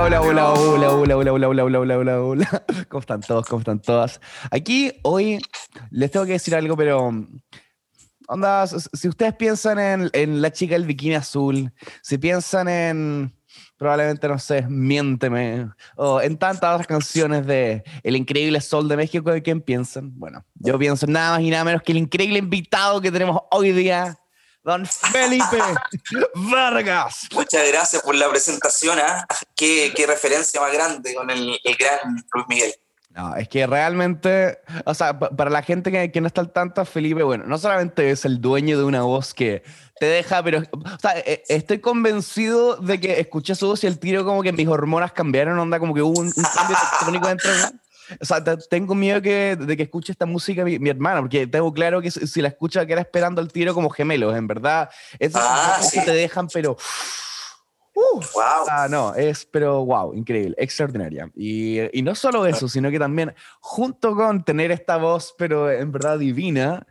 hola, hola, hola, hola, hola, hola, hola, hola, hola, hola, hola, hola. ¿Cómo están todos? ¿Cómo están todas? Aquí hoy les tengo que decir algo, pero onda, si ustedes piensan en, en la chica del bikini azul, si piensan en probablemente, no sé, Miénteme, o en tantas otras canciones de El Increíble Sol de México, ¿de quién piensan? Bueno, yo pienso nada más y nada menos que el increíble invitado que tenemos hoy día, don Felipe Vargas. Muchas gracias por la presentación, ¿ah? ¿Qué, ¿Qué, referencia más grande con el, el gran Luis Miguel. No, es que realmente, o sea, para la gente que, que, no está al tanto, Felipe, bueno, no solamente es el dueño de una voz que te deja, pero, o sea, e, estoy convencido de que escuché su voz y el tiro como que mis hormonas cambiaron, onda, como que hubo un, un cambio electrónico dentro de mí. O sea, tengo miedo que, de que escuche esta música mi, mi, hermana, porque tengo claro que si, la escucha queda esperando el tiro como gemelos, en verdad. Esas ah, sí. te dejan, pero... Uh, wow. Ah, no, es, pero wow, increíble, extraordinaria. Y, y, no solo eso, sino que también, junto con tener esta voz, pero en verdad divina,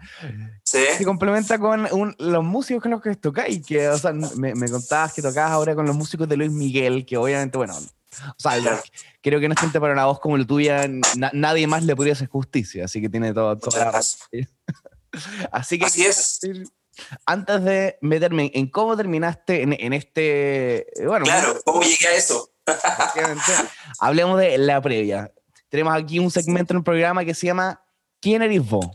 ¿Sí? se complementa con un, los músicos con los que tocáis. Que, o sea, me, me contabas que tocabas ahora con los músicos de Luis Miguel, que obviamente, bueno, o sea, claro. creo que no gente para una voz como la tuya, na, nadie más le podría hacer justicia, así que tiene todo, toda la Así que. Así es antes de meterme en cómo terminaste en, en este. Bueno, claro, ¿cómo llegué a eso? hablemos de la previa. Tenemos aquí un segmento en el programa que se llama ¿Quién eres vos?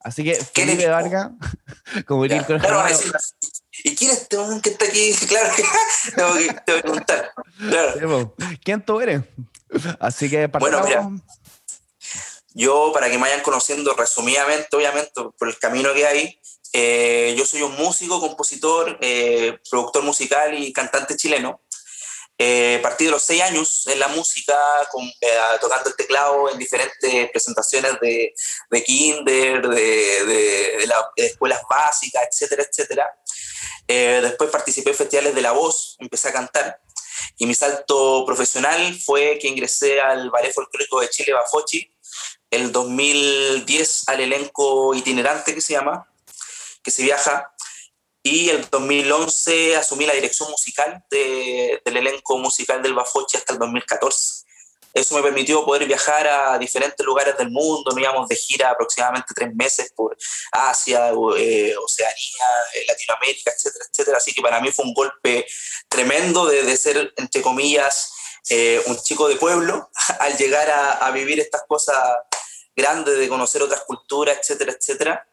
Así que Felipe Vargas, como diría el claro, ¿Y quién es este que está aquí? Claro, tengo que, te voy a preguntar. Claro. ¿Quién tú eres? Así que partamos. Bueno, mira, yo, para que me vayan conociendo resumidamente, obviamente, por el camino que hay, eh, yo soy un músico, compositor, eh, productor musical y cantante chileno. Eh, partí de los seis años en la música, con, eh, tocando el teclado en diferentes presentaciones de, de kinder, de, de, de, escuelas básicas, etcétera, etcétera. Después participé en festivales de la voz, empecé a cantar. Y mi salto profesional fue que ingresé al Ballet Folclórico de Chile, Bafochi, el 2010 al elenco itinerante que se llama, que se viaja. Y el 2011 asumí la dirección musical de, del elenco musical del Bafoche hasta el 2014. Eso me permitió poder viajar a diferentes lugares del mundo, íbamos de gira aproximadamente tres meses por Asia, eh, Oceanía, eh, Latinoamérica, etcétera, etcétera. Así que para mí fue un golpe tremendo de, ser, entre comillas, eh, un chico de pueblo al llegar a, vivir estas cosas grandes, de conocer otras culturas, etcétera, etcétera.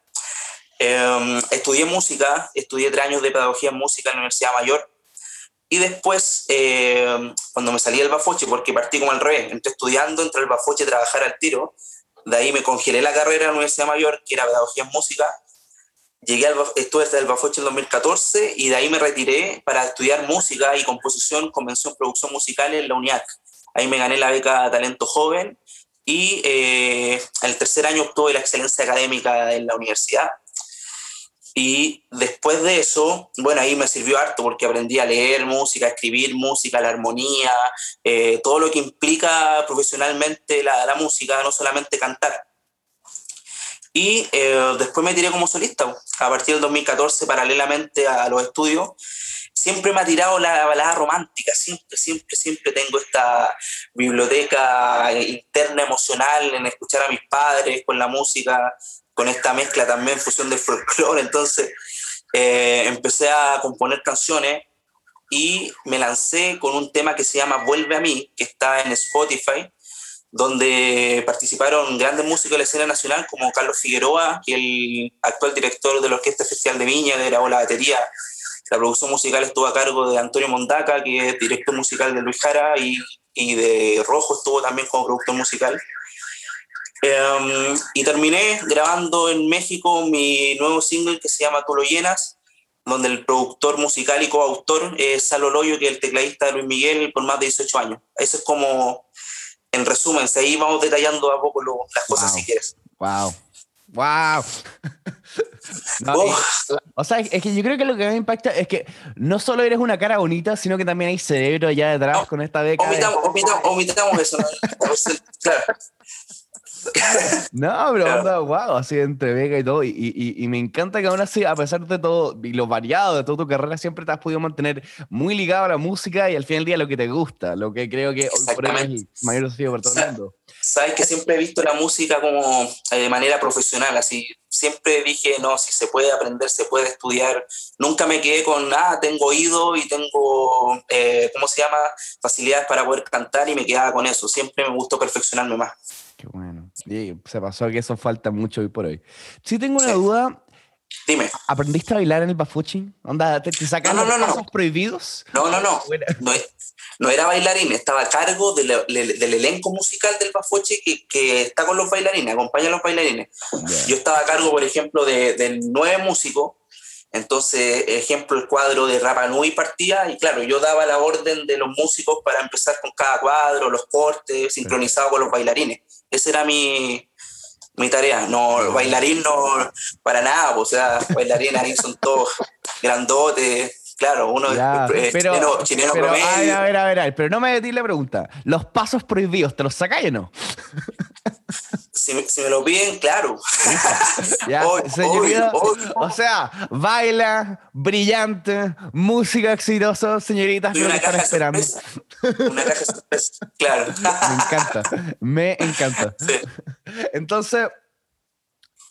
Eh, estudié música, estudié tres años de pedagogía en música en la Universidad Mayor. Y después, eh, cuando me salí del Bafoche, porque partí como al revés, entré estudiando, entré al Bafoche a trabajar al tiro. De ahí me congelé la carrera en la Universidad Mayor, que era pedagogía en música. Llegué al, estuve desde el Bafoche en 2014 y de ahí me retiré para estudiar música y composición, convención, producción musical en la UNIAC. Ahí me gané la beca Talento Joven y eh, el tercer año obtuve la excelencia académica en la universidad. Y después de eso, bueno, ahí me sirvió harto porque aprendí a leer música, a escribir música, la armonía, eh, todo lo que implica profesionalmente la, la, música, no solamente cantar. Y eh, después me tiré como solista. A partir del 2014, paralelamente a los estudios, siempre me ha tirado la balada romántica. Siempre, siempre, siempre tengo esta biblioteca interna emocional en escuchar a mis padres con la música con esta mezcla también, fusión del folclore. Entonces eh, empecé a componer canciones y me lancé con un tema que se llama Vuelve a mí, que está en Spotify, donde participaron grandes músicos de la escena nacional como Carlos Figueroa, que el actual director de la Orquesta Festival de Viña, que grabó la batería. La producción musical estuvo a cargo de Antonio Mondaca, que es director musical de Luis Jara, y, y de Rojo estuvo también como productor musical. Um, y terminé grabando en México mi nuevo single que se llama Tú lo llenas, donde el productor musical y coautor es Salo Loyo, que es el tecladista de Luis Miguel por más de 18 años. Eso es como, en resumen, ahí vamos detallando a poco lo, las cosas wow. si quieres. ¡Wow! ¡Wow! no, oh. o sea, es que yo creo que lo que me impacta es que no solo eres una cara bonita, sino que también hay cerebro allá detrás no, con esta beca. Omitamos, omitamos, omitamos eso. ¿no? claro. No, pero onda, wow, así entre Vega y todo. Y, y, y, me encanta que aún así, a pesar de todo y lo variado de toda tu carrera, siempre te has podido mantener muy ligado a la música y al fin del día lo que te gusta, lo que creo que hoy por hoy es el mayor desafío para todo el mundo. Sabes que siempre he visto la música como eh, de manera profesional, así siempre dije, no, si se puede aprender, se puede estudiar. Nunca me quedé con, ah, tengo oído y tengo, eh, ¿cómo se llama? Facilidades para poder cantar y me quedaba con eso. Siempre me gustó perfeccionarme más. Qué bueno. Y se pasó que eso falta mucho hoy por hoy. Sí tengo una duda. Dime. ¿Aprendiste a bailar en el bafuchi? ¿Onda, te, te sacan no, no, los pasos prohibidos? No, no, no. no, no era bailarín, estaba a cargo del, del elenco musical del Bafuchi que, que, está con los bailarines, acompaña a los bailarines. Yo estaba a cargo, por ejemplo, de, de nueve músicos entonces, ejemplo, el cuadro de Rapa Nui partía y claro, yo daba la orden de los músicos para empezar con cada cuadro, los cortes, sincronizado con los bailarines. Esa era mi, mi tarea. No, bailarín no, para nada, o sea, bailarines ahí son todos grandotes. Claro, uno es pero, chileno, pero, promedio. A ver, a ver, a ver, pero no me metí la pregunta. ¿Los pasos prohibidos te los sacáis o no? Si, me lo piden, claro. Ya, señorita, o sea, baila, brillante, música exitosa, señoritas, que están esperando. Una caja sorpresa, claro. Me encanta, me encanta. Entonces,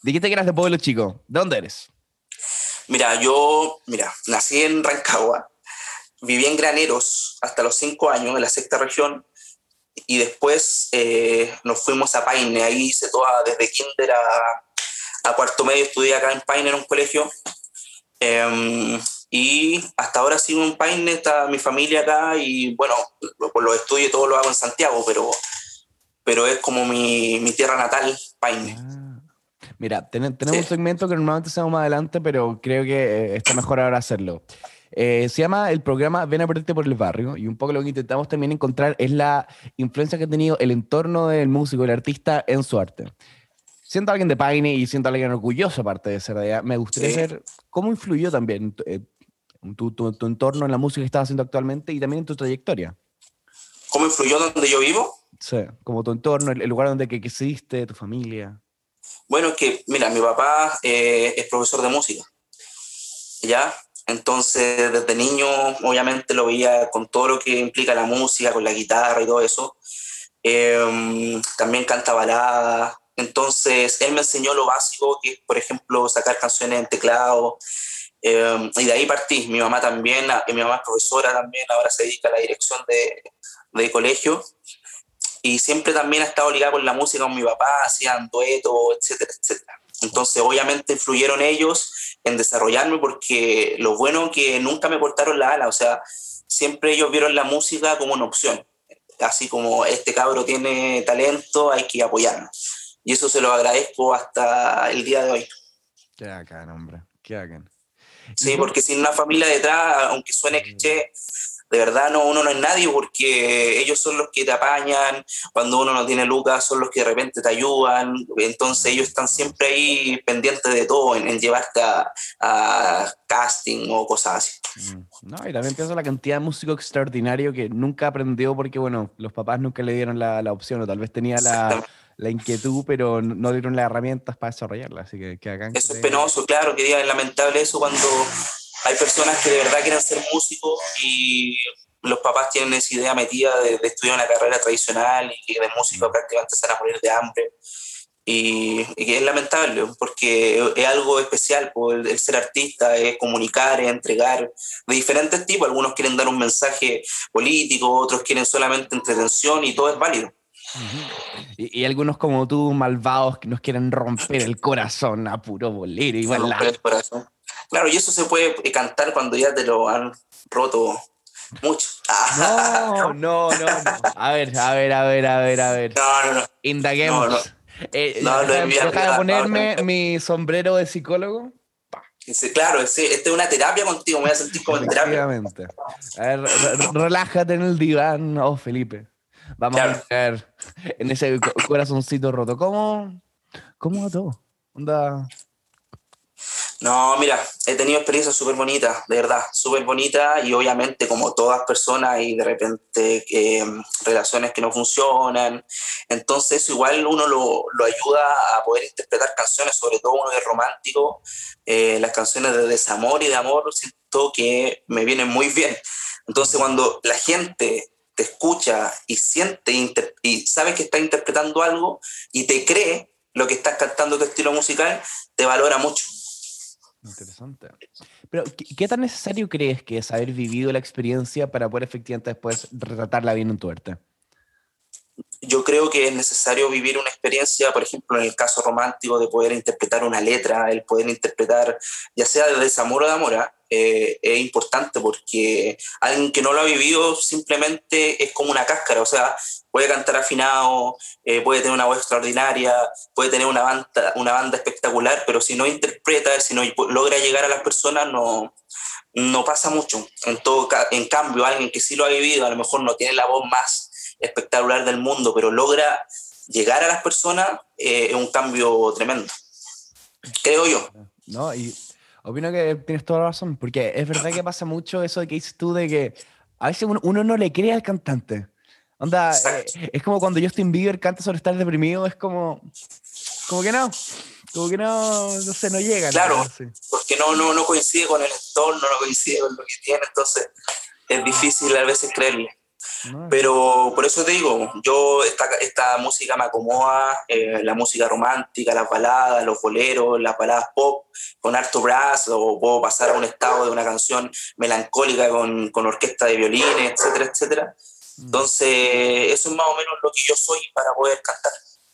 dijiste que eras de Pueblo Chico. ¿De dónde eres? Mira, yo, mira, nací en Rancagua, viví en Graneros hasta los cinco años en la sexta región y después eh, nos fuimos a Paine, ahí hice toda, desde kinder a, a cuarto medio estudié acá en Paine en un colegio em, y hasta ahora sigo en Paine, está mi familia acá y bueno, por los estudios todo lo hago en Santiago, pero, pero es como mi, mi tierra natal, Paine. Ah. Mira, tenemos un segmento que normalmente hacemos más adelante, pero creo que eh, está mejor ahora hacerlo. Eh, se llama el programa Ven a perderte por el barrio y un poco lo que intentamos también encontrar es la influencia que ha tenido el entorno del músico, el artista en su arte. Siento alguien de Paine y siento alguien orgulloso aparte de ser de allá. Me gustaría saber cómo influyó también eh, tu, tu, tu, entorno en la música que estás haciendo actualmente y también en tu trayectoria. ¿Cómo influyó donde yo vivo? Sí, como tu entorno, el, lugar donde que, que tu familia. Bueno, es que, mira, mi papá eh, es profesor de música, ¿ya? Entonces, desde niño, obviamente lo veía con todo lo que implica la música, con la guitarra y todo eso. Em, también canta baladas. Entonces, él me enseñó lo básico, que es, por ejemplo, sacar canciones en teclado. Em, y de ahí partí. Mi mamá también, mi mamá es profesora también, ahora se dedica a la dirección de, de colegio y siempre también ha estado ligado con la música con mi papá, hacían duetos, etcétera, etcétera. Entonces, obviamente influyeron ellos en desarrollarme porque lo bueno que nunca me cortaron la ala, o sea, siempre ellos vieron la música como una opción, así como este cabro tiene talento, hay que apoyarlo. Y eso se lo agradezco hasta el día de hoy. Qué bacán, hombre, qué bacán. Sí, porque sin una familia detrás, aunque suene cliché, de verdad no, uno no es nadie porque ellos son los que te apañan, cuando uno no tiene lucas son los que de repente te ayudan, entonces ellos están siempre ahí pendientes de todo, en, llevarte a, casting o cosas así. Mm, no, y también pienso la cantidad de músicos extraordinario que nunca aprendió porque, bueno, los papás nunca le dieron la, la opción o tal vez tenía la, la inquietud, pero no dieron las herramientas para desarrollarla. Así que, que Eso es penoso, claro, que es lamentable eso cuando hay personas que de verdad quieren ser músicos y los papás tienen esa idea metida de, estudiar una carrera tradicional y que de músico prácticamente se van a morir de hambre. Y, que es lamentable porque es algo especial, el, el, ser artista es comunicar, es entregar de diferentes tipos. Algunos quieren dar un mensaje político, otros quieren solamente entretención y todo es válido. Y, y, algunos como tú, malvados, que nos quieren romper el corazón a puro bolero. Igual el corazón. Claro, y eso se puede cantar cuando ya te lo han roto mucho. No, no, no, A ver, a ver, a ver, a ver, a ver. No, no, no. Indaguemos. No, no. Eh, no, de ponerme mi sombrero de psicólogo. claro, esta es una terapia contigo, me voy a sentir como en terapia. A ver, relájate en el diván, oh Felipe. Vamos a ver en ese corazoncito roto. ¿Cómo? ¿Cómo va todo? Onda. No, mira, he tenido experiencias súper bonitas, de verdad, súper bonitas y obviamente como todas personas y de repente eh, relaciones que no funcionan. Entonces igual uno lo, lo, ayuda a poder interpretar canciones, sobre todo uno de romántico, eh, las canciones de desamor y de amor, siento que me vienen muy bien. Entonces cuando la gente te escucha y siente y sabe que está interpretando algo y te cree lo que estás cantando tu estilo musical, te valora mucho. Interesante. Pero, ¿qué, tan necesario crees que es haber vivido la experiencia para poder efectivamente después retratarla bien en tu arte? Yo creo que es necesario vivir una experiencia, por ejemplo, en el caso romántico, de poder interpretar una letra, el poder interpretar, ya sea de desamor o de amor, ¿ah? eh, es importante porque alguien que no lo ha vivido simplemente es como una cáscara, o sea, puede cantar afinado, eh, puede tener una voz extraordinaria, puede tener una banda, una banda espectacular, pero si no interpreta, si no logra llegar a las personas, no, no pasa mucho. En, todo, en cambio, alguien que sí lo ha vivido, a lo mejor no tiene la voz más espectacular del mundo, pero logra llegar a las personas, eh, es un cambio tremendo. Creo yo. No, y opino que tienes toda la razón, porque es verdad que pasa mucho eso de que dices tú de que a veces uno no le cree al cantante. Onda, eh, es como cuando Justin Bieber canta sobre estar deprimido, es como, como que no, como que no, no sé, no llega. Claro, porque no, no, no coincide con el entorno, no coincide con lo que tiene, entonces es difícil a veces creerle. Pero por eso te digo, yo esta, esta música me acomoda, eh, la música romántica, las baladas, los boleros, las baladas pop, con harto brass, o puedo pasar a un estado de una canción melancólica con, con orquesta de violines, etcétera, etcétera. Entonces, eso es más o menos lo que yo soy para poder cantar.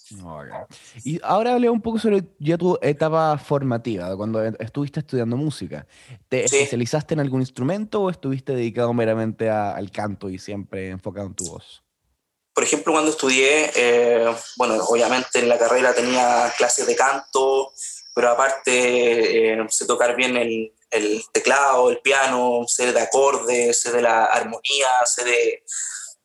Y ahora hablé un poco sobre ya tu etapa formativa, cuando estuviste estudiando música. ¿Te especializaste en algún instrumento o estuviste dedicado meramente al canto y siempre enfocado en tu voz? Por ejemplo, cuando estudié, eh, bueno, obviamente en la carrera tenía clases de canto, pero aparte eh, sé tocar bien el, el, teclado, el piano, sé de acordes, sé de la armonía, sé de,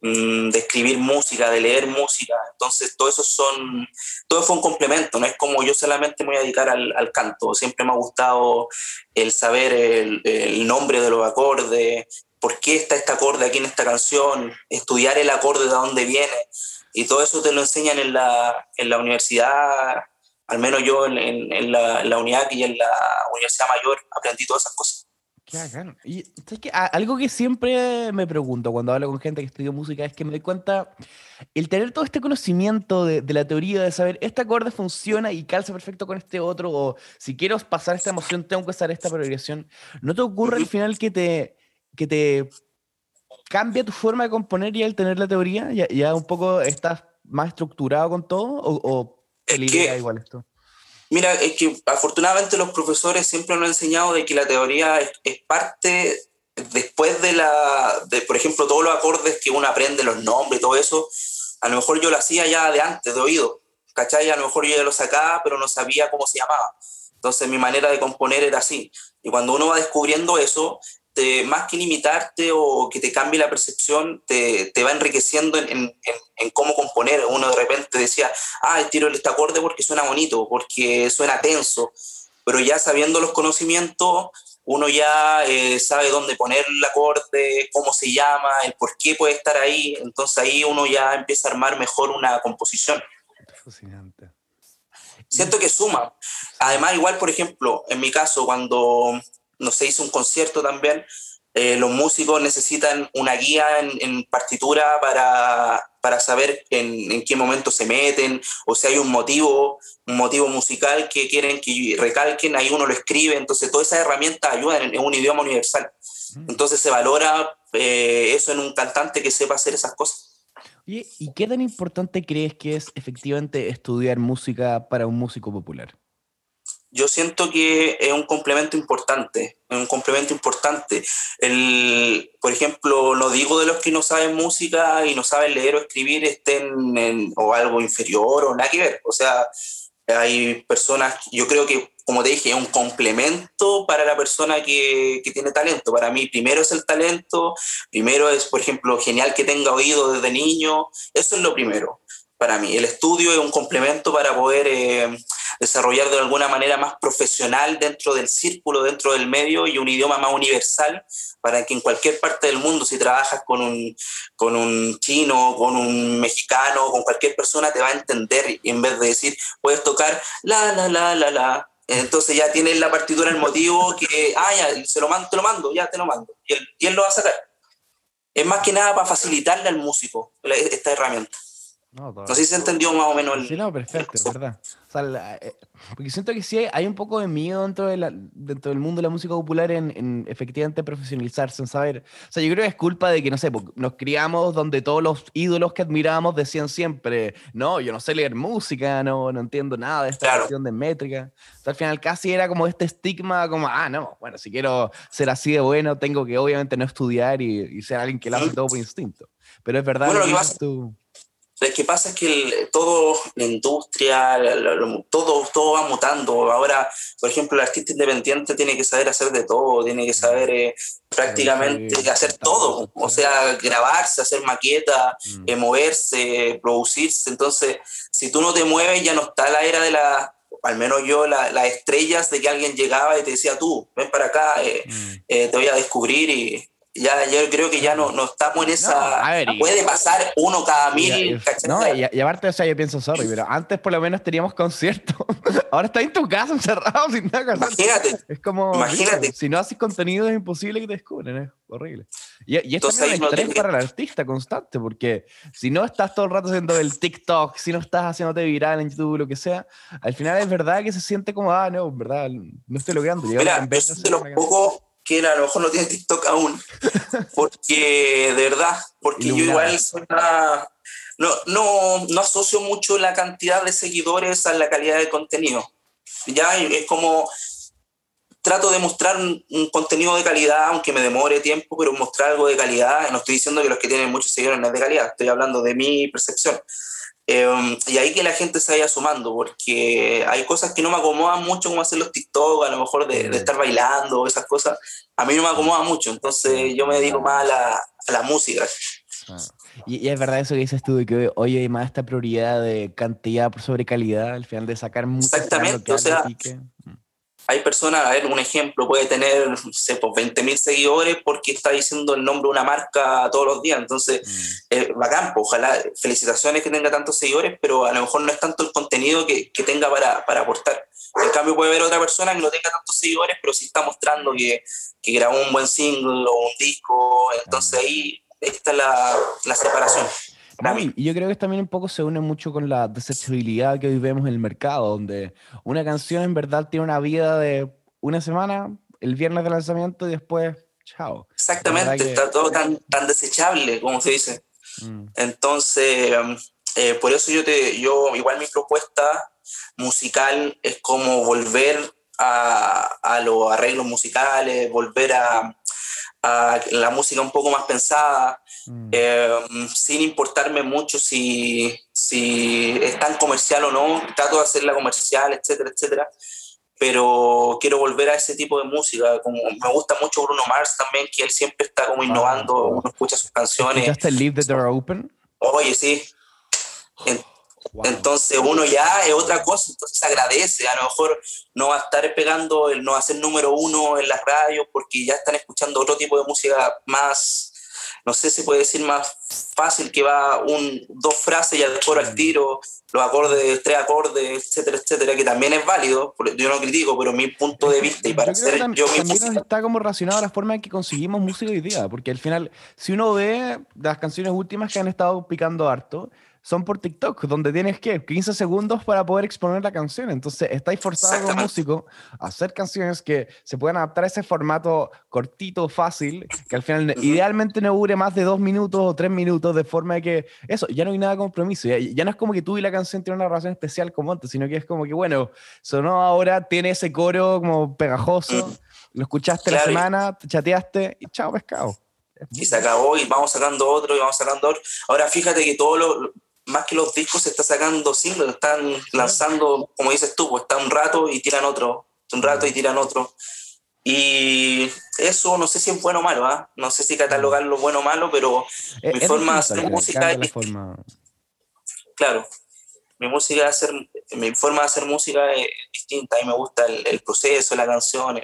de escribir música, de leer música. Entonces, todo eso son, todo fue un complemento, no es como yo solamente me voy a dedicar al, al canto. Siempre me ha gustado el saber el, el, nombre de los acordes, por qué está este acorde aquí en esta canción, estudiar el acorde de dónde viene. Y todo eso te lo enseñan en la, en la universidad, al menos yo en, en, en la, en la unidad y en la Universidad Mayor aprendí todas esas cosas. Y algo que siempre me pregunto cuando hablo con gente que estudia música es que me doy cuenta, el tener todo este conocimiento de, la teoría, de saber este acorde funciona y calza perfecto con este otro, o si quiero pasar esta emoción tengo que usar esta progresión, ¿no te ocurre al final que te, que te cambia tu forma de componer y al tener la teoría? ¿Ya, ya un poco estás más estructurado con todo? ¿O, o idea igual esto? Mira, es que afortunadamente los profesores siempre nos han enseñado de que la teoría es, parte después de la, de, por ejemplo, todos los acordes que uno aprende, los nombres, todo eso, a lo mejor yo lo hacía ya de antes, de oído, ¿cachai? A lo mejor yo ya lo sacaba, pero no sabía cómo se llamaba. Entonces mi manera de componer era así. Y cuando uno va descubriendo eso, más que limitarte o que te cambie la percepción, te, te va enriqueciendo en, en, en, cómo componer. Uno de repente decía, ah, tiro este acorde porque suena bonito, porque suena tenso, pero ya sabiendo los conocimientos, uno ya eh, sabe dónde poner el acorde, cómo se llama, el por qué puede estar ahí, entonces ahí uno ya empieza a armar mejor una composición. Fascinante. Siento que suma. Además, igual, por ejemplo, en mi caso, cuando no se hizo un concierto también, eh, los músicos necesitan una guía en, partitura para, para saber en, en, qué momento se meten o si hay un motivo, un motivo musical que quieren que recalquen, ahí uno lo escribe, entonces todas esas herramientas ayudan en, un idioma universal. Mm. Entonces se valora eh, eso en un cantante que sepa hacer esas cosas. ¿y qué tan importante crees que es efectivamente estudiar música para un músico popular? Yo siento que es un complemento importante, es un complemento importante. El, por ejemplo, no digo de los que no saben música y no saben leer o escribir estén en, o algo inferior o nada que ver. O sea, hay personas, yo creo que, como te dije, es un complemento para la persona que, que tiene talento. Para mí, primero es el talento, primero es, por ejemplo, genial que tenga oído desde niño, eso es lo primero para mí. El estudio es un complemento para poder eh, desarrollar de alguna manera más profesional dentro del círculo, dentro del medio y un idioma más universal para que en cualquier parte del mundo, si trabajas con un, con un chino, con un mexicano, con cualquier persona, te va a entender y en vez de decir, puedes tocar la, la, la, la, la. Entonces ya tienes la partitura, el motivo que, ah, ya, se lo mando, te lo mando, ya te lo mando. Y él, y él lo va a sacar. Es más que nada para facilitarle al músico esta herramienta. No, sé si se entendió más o menos el. Sí, no, perfecto, es verdad. O sea, eh, porque siento que sí hay, un poco de miedo dentro, de la, dentro del mundo de la música popular en, en, efectivamente profesionalizarse, en saber. O sea, yo creo que es culpa de que, no sé, nos criamos donde todos los ídolos que admirábamos decían siempre, no, yo no sé leer música, no, no entiendo nada de esta cuestión de métrica. O sea, al final casi era como este estigma, como, ah, no, bueno, si quiero ser así de bueno, tengo que obviamente no estudiar y, y ser alguien que lo hace todo por instinto. Pero es verdad bueno, lo que, tú lo que pasa es que todo, la industria, todo, todo va mutando. Ahora, por ejemplo, el artista independiente tiene que saber hacer de todo, tiene que saber eh, prácticamente hacer todo. O sea, grabarse, hacer maqueta, mm. eh, moverse, producirse. Entonces, si tú no te mueves, ya no está la era de la, al menos yo, las estrellas de que alguien llegaba y te decía, tú, ven para acá, eh, mm. te voy a descubrir y ya yo creo que ya no, no estamos en esa. puede pasar uno cada mil. no, y, aparte, o sea, yo pienso, sorry, pero antes por lo menos teníamos conciertos. Ahora estás en tu casa encerrado sin nada Imagínate. Es como. Imagínate. si no haces contenido es imposible que te descubren, es horrible. Y, y esto es un estrés para el artista constante, porque si no estás todo el rato haciendo el TikTok, si no estás haciéndote viral en YouTube, lo que sea, al final es verdad que se siente como, ah, no, verdad, no estoy logrando. Mira, en vez de los pocos que a lo mejor no tiene TikTok aún, porque de verdad, porque yo igual no, no, no asocio mucho la cantidad de seguidores a la calidad de contenido. Ya es como trato de mostrar un, contenido de calidad, aunque me demore tiempo, pero mostrar algo de calidad. No estoy diciendo que los que tienen muchos seguidores no es de calidad, estoy hablando de mi percepción. Em, y ahí que la gente se vaya sumando, porque hay cosas que no me acomodan mucho, como hacer los TikTok, a lo mejor de, de estar bailando, esas cosas. A mí no me acomoda mucho, entonces yo me dedico más a la, a la música. Ah. Y, es verdad eso que dices tú, de que hoy hay más esta prioridad de cantidad sobre calidad, al final de sacar mucho. Exactamente, o sea, hay personas, a ver, un ejemplo, puede tener, no sé, pues 20.000 seguidores porque está diciendo el nombre de una marca todos los días. Entonces, mm. eh, bacán, pues, ojalá, felicitaciones que tenga tantos seguidores, pero a lo mejor no es tanto el contenido que, que tenga para, para, aportar. En cambio, puede haber otra persona que no tenga tantos seguidores, pero sí está mostrando que, que grabó un buen single o un disco. Entonces, ahí está la, la separación y yo creo que también un poco se une mucho con la desechabilidad que hoy vemos en el mercado, donde una canción en verdad tiene una vida de una semana, el viernes de lanzamiento y después, chao. Exactamente, está todo tan, tan desechable, como se dice. Mm. Entonces, eh, por eso yo, te, yo, igual mi propuesta musical es como volver a, a los arreglos musicales, volver a, a la música un poco más pensada, mm. em, sin importarme mucho si, si es tan comercial o no, trato de hacerla comercial, etcétera, etcétera, pero quiero volver a ese tipo de música, como me gusta mucho Bruno Mars también, que él siempre está como innovando, uno escucha sus canciones. ¿Escuchaste Leave the Door Open? Oye, sí. Entonces uno ya es otra cosa, entonces agradece, a lo mejor no va a estar pegando, no va a ser número uno en las radios porque ya están escuchando otro tipo de música más, no sé si puede decir más fácil, que va un, dos frases y después al tiro, los acordes, tres acordes, etcétera, etcétera, que también es válido, yo no critico, pero mi punto de vista y para ser yo mi música... está como relacionado la forma en que conseguimos música hoy día, porque al final, si uno ve las canciones últimas que han estado picando harto, son por TikTok, donde tienes que 15 segundos para poder exponer la canción. Entonces, estáis forzados como músico a hacer canciones que se puedan adaptar a ese formato cortito, fácil, que al final idealmente no dure más de dos minutos o tres minutos, de forma de que eso, ya no hay nada de compromiso. Ya, no es como que tú y la canción tienen una relación especial como antes, sino que es como que, bueno, sonó ahora, tiene ese coro como pegajoso, lo escuchaste la semana, te chateaste y chao, pescado. Y se acabó y vamos sacando otro y vamos sacando otro. Ahora fíjate que todo lo, más que los discos, se está sacando singles, están lanzando, como dices tú, pues está un rato y tiran otro, un rato y tiran otro. Y eso no sé si es bueno o malo, ¿ah? no sé si catalogarlo bueno o malo, pero mi forma de hacer música es... Claro. Mi música hacer, mi forma de hacer música es distinta. A mí me gusta el, proceso, la canción,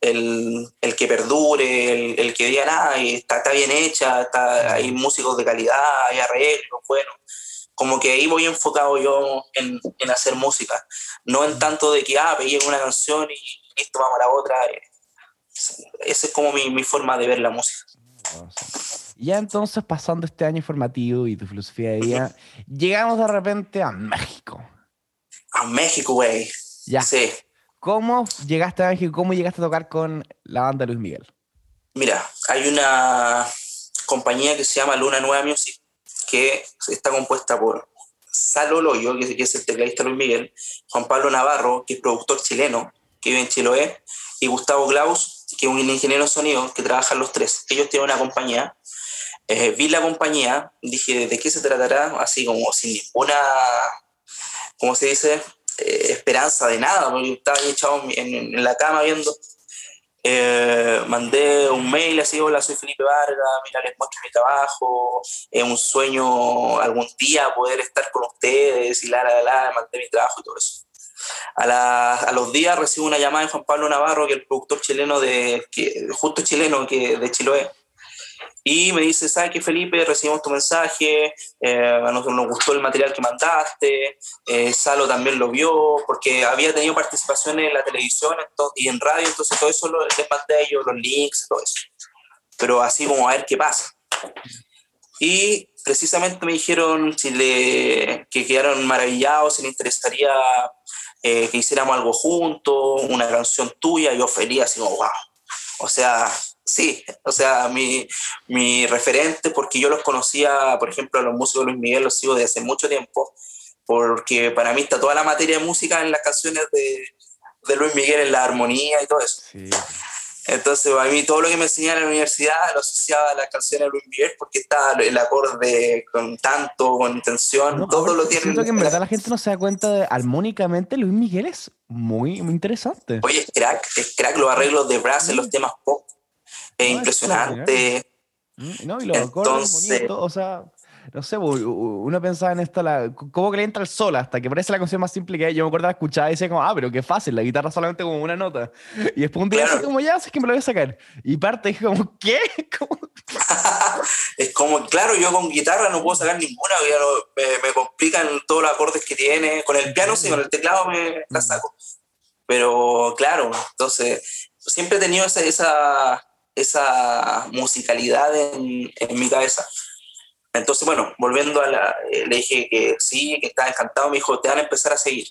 el, el, que perdure, el, que diga nada, y está, está, bien hecha, está, hay músicos de calidad, hay arreglos, bueno. Como que ahí voy enfocado yo en, en hacer música. No en tanto de que, ah, pegué una canción y listo, vamos a la otra. Esa es como mi, mi forma de ver la música. Ya entonces, pasando este año informativo y tu filosofía de vida, llegamos de repente a México. A México, güey. Ya. Sí. ¿Cómo llegaste a México? ¿Cómo llegaste a tocar con la banda Luis Miguel? Mira, hay una compañía que se llama Luna Nueva Music, que está compuesta por Salo Loyo, que es el tecladista Luis Miguel, Juan Pablo Navarro, que es productor chileno, que vive en Chiloé, y Gustavo Klaus, que es un ingeniero de sonido que trabaja los tres. Ellos tienen una compañía eh, vi la compañía, dije, ¿de qué se tratará? Así como sin ninguna, ¿cómo se dice? Eh, esperanza de nada, porque estaba echado en, la cama viendo. Eh, mandé un mail así, hola, soy Felipe Vargas, mira, les muestro mi trabajo, es un sueño algún día poder estar con ustedes y la, la, la, mandé mi trabajo y todo eso. A, a, los días recibo una llamada de Juan Pablo Navarro, que es el productor chileno de, que, justo chileno que, de Chiloé, y me dice, ¿sabes qué, Felipe? Recibimos tu mensaje, eh, a nosotros nos gustó el material que mandaste, eh, Salo también lo vio, porque había tenido participación en la televisión y en radio, entonces todo eso lo, les mandé a ellos, los links, todo eso. Pero así como a ver qué pasa. Y precisamente me dijeron si le, que quedaron maravillados, si les interesaría eh, que hiciéramos algo juntos, una canción tuya, yo feliz, así como, wow. O sea, sí, o sea, mi, mi, referente, porque yo los conocía, por ejemplo, a los músicos de Luis Miguel, los sigo desde hace mucho tiempo, porque para mí está toda la materia de música en las canciones de, de Luis Miguel, en la armonía y todo eso. Entonces, a mí todo lo que me enseñaba en la universidad lo asociaba a las canciones de Luis Miguel porque está el acorde con tanto, con intención, todo lo tiene. Siento que en verdad la gente no se da cuenta de armónicamente Luis Miguel es muy, muy interesante. Oye, es crack, es crack los arreglos de brass en los temas pop es impresionante. No, y lo Entonces, o sea, no sé, uno pensaba en esto, la, ¿cómo que le entra el sol? Hasta que parece la canción más simple que hay. Yo me acuerdo de escuchar y decía como, ah, pero qué fácil, la guitarra solamente como una nota. Y después un día así como, ya, sé que me lo voy a sacar. Y parte es como, ¿qué? es como, claro, yo con guitarra no puedo sacar ninguna, me, me, complican todos los acordes que tiene. Con el piano sí, con el teclado me la mm. saco. Pero claro, entonces, siempre he tenido esa, esa esa musicalidad en, en, mi cabeza. Entonces, bueno, volviendo a la, eh, le dije que sí, que estaba encantado, me dijo, te van a empezar a seguir.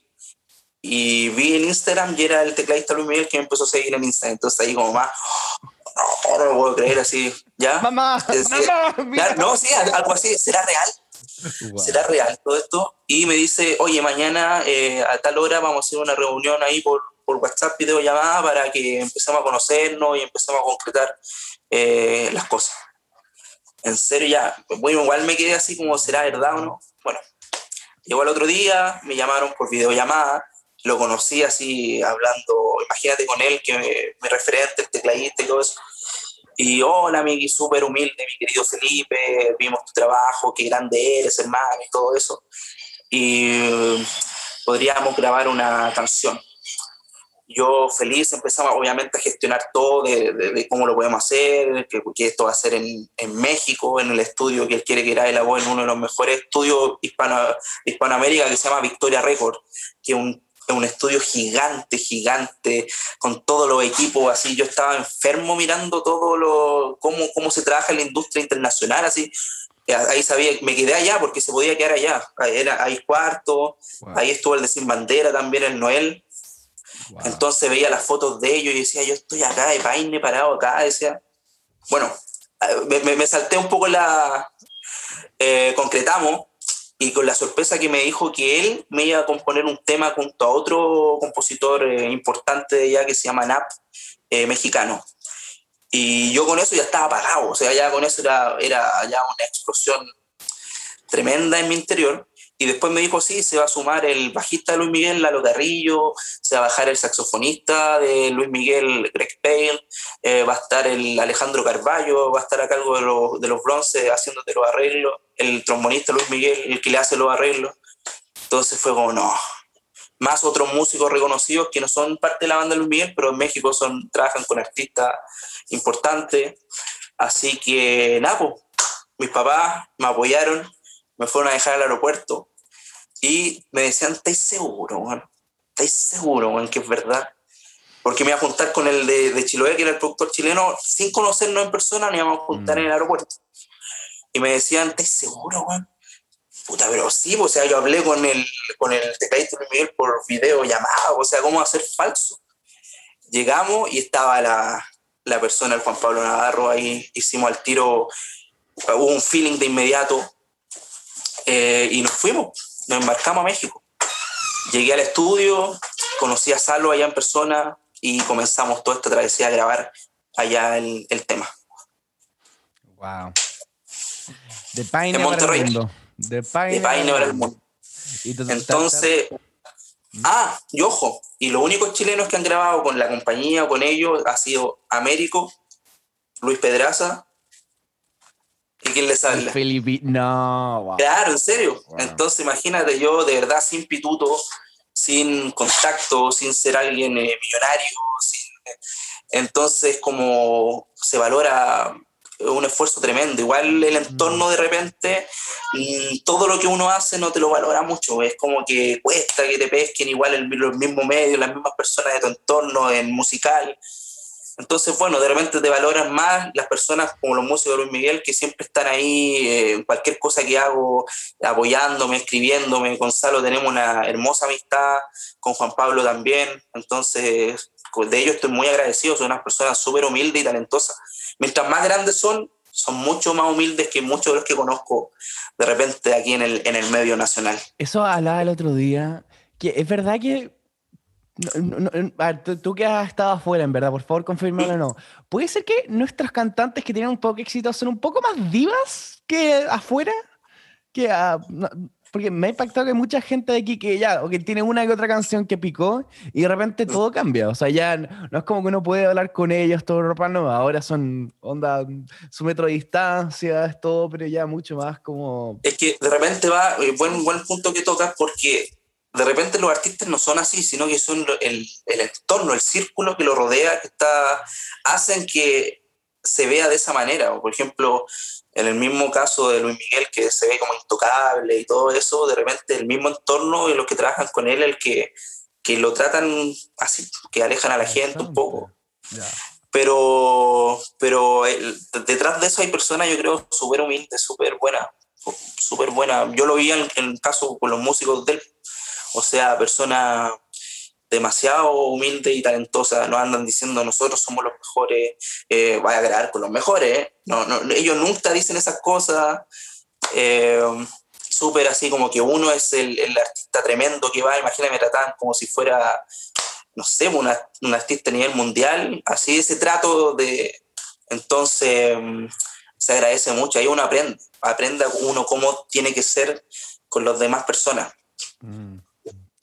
Y vi en Instagram y era el tecladista Luis Miguel que me empezó a seguir en Instagram. Entonces ahí como más, no, no lo puedo creer así, ¿ya? Mamá, mamá no, sí, algo así, ¿será real? ¿Será real todo esto? Y me dice, oye, mañana eh, a tal hora vamos a hacer una reunión ahí por, por WhatsApp, videollamada, para que empecemos a conocernos y empecemos a concretar eh, las cosas. En serio, ya, bueno, igual me quedé así como, ¿será verdad o no? Bueno, llegó el otro día, me llamaron por videollamada, lo conocí así hablando, imagínate con él, que me, referente, el tecladista y todo eso. Y hola, Miki, súper humilde, mi querido Felipe, vimos tu trabajo, qué grande eres, hermano, y todo eso. Y podríamos grabar una canción yo feliz empezamos obviamente a gestionar todo de, cómo lo podemos hacer, que, esto va a ser en, en, México, en el estudio que él quiere que era en uno de los mejores estudios hispano, Hispanoamérica que se llama Victoria Record, que es un, un, estudio gigante, gigante, con todos los equipos, así yo estaba enfermo mirando todo lo, cómo, cómo se trabaja en la industria internacional, así ahí sabía, me quedé allá porque se podía quedar allá. Era, ahí cuarto, ahí estuvo el de Sin Bandera también, el Noel, entonces veía las fotos de ellos y decía, yo estoy acá de Paine parado acá, decía. Bueno, me, me salté un poco la... Eh, concretamos y con la sorpresa que me dijo que él me iba a componer un tema junto a otro compositor eh, importante ya que se llama Nap, eh, mexicano. Y yo con eso ya estaba apagado, o sea, ya con eso era, era ya una explosión tremenda en mi interior. Y después me dijo, sí, se va a sumar el bajista de Luis Miguel, Lalo Carrillo, se va a bajar el saxofonista de Luis Miguel, Greg Pale, eh, va a estar el Alejandro Carballo, va a estar a cargo de, los, de los bronces haciéndote los arreglos, el trombonista Luis Miguel, el que le hace los arreglos. Entonces fue como, no. Más otros músicos reconocidos que no son parte de la banda Luis Miguel, pero en México son, trabajan con artistas importantes. Así que, nada, pues, mis papás me apoyaron, me fueron a dejar al aeropuerto y me decían, ¿estáis seguro, man? ¿Estáis seguro, man, que es verdad? Porque me iba a juntar con el de, de Chiloé, que era el productor chileno, sin conocernos en persona, nos íbamos a juntar Mm. en el aeropuerto. Y me decían, ¿estáis seguro, man? Puta, pero sí, pues, o sea, yo hablé con el, con el tecladista Luis Miguel por video llamado, o sea, ¿cómo hacer falso? Llegamos y estaba la, la persona, el Juan Pablo Navarro, ahí hicimos al tiro, hubo un feeling de inmediato eh, y nos fuimos, nos embarcamos a México. Llegué al estudio, conocí a Salo allá en persona y comenzamos toda esta travesía a grabar allá el, el tema. Wow. De Paine En para el Monterrey. mundo. De Paine, Paine para el mundo. Entonces, ah, y ojo, y los únicos chilenos que han grabado con la compañía o con ellos ha sido Américo, Luis Pedraza y quién les habla. Felipe. No, wow. Claro, en serio. Wow. Entonces, imagínate yo, de verdad, sin pituto, sin contacto, sin ser alguien eh, millonario, sin- entonces como se valora un esfuerzo tremendo. Igual el entorno de repente, mm, todo lo que uno hace no te lo valora mucho. Es como que cuesta que te pesquen igual el, los mismos medios, las mismas personas de tu entorno, en musical. Entonces, bueno, de repente te valoran más las personas como los músicos de Luis Miguel que siempre están ahí eh, en cualquier cosa que hago, apoyándome, escribiéndome. Con Salo tenemos una hermosa amistad, con Juan Pablo también. Entonces, de ellos estoy muy agradecido. Son unas personas súper humildes y talentosas. Mientras más grandes son, son mucho más humildes que muchos de los que conozco de repente aquí en el, en el medio nacional. Eso hablaba el otro día. Que es verdad que. No- no- no- a ver, tú, tú que has estado afuera, en verdad, por favor, confírmalo o no. ¿Puede ser que nuestros cantantes que tienen un poco de éxito son un poco más divas que afuera? Que, no- porque me ha impactado que mucha gente de aquí que ya, o que tiene una que otra canción que picó y de repente todo cambia. O sea, ya no, no es como que uno puede hablar con ellos todo ropa, no. Ahora son onda, su metro de distancia, es todo, pero ya mucho más como. es que de repente va, eh, buen, buen punto que tocas, porque de repente los artistas no son así, sino que son el, el entorno, el círculo que lo rodea, que está, hacen que se vea de esa manera. O, por ejemplo, en el mismo caso de Luis Miguel, que se ve como intocable y todo eso, de repente el mismo entorno y los que trabajan con él, el que, que lo tratan así, que alejan a la gente un poco pero, pero el- detrás de eso hay personas, yo creo, súper humildes, súper buenas, súper buenas. Yo lo vi en, el caso con los músicos de él, o sea, personas demasiado humildes y talentosas, no andan diciendo nosotros somos los mejores, eh, vaya a grabar con los mejores, no, no, ellos nunca dicen esas cosas, eh, súper así como que uno es el, el artista tremendo que va, imagínate, me tratan como si fuera no sé, una, un artista a nivel mundial, así ese trato de... Entonces, mm, se agradece mucho, ahí uno aprende, aprende uno cómo tiene que ser con las demás personas. Mm,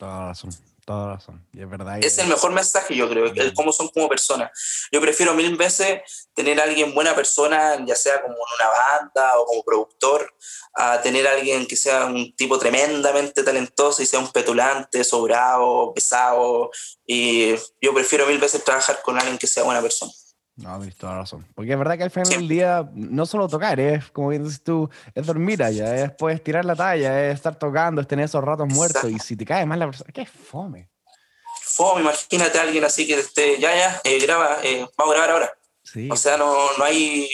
toda razón, toda razón. Y es verdad. que- Es el mejor mensaje, yo creo, el cómo son como personas. Yo prefiero mil veces tener a alguien buena persona, ya sea como en una banda o como productor, a tener a alguien que sea un tipo tremendamente talentoso y sea un petulante, sobrado, pesado. Y yo prefiero mil veces trabajar con alguien que sea buena persona. No, tienes toda razón. Porque es verdad que al final del día no solo tocar, es como bien dices tú, es dormir allá, es después tirar la talla, es estar tocando, es tener esos ratos muertos. Y si te cae mal la persona, qué fome. Fome, imagínate a alguien así que esté, ya, ya, eh, graba, eh, vamos a grabar ahora. Sí. O sea, no, no hay.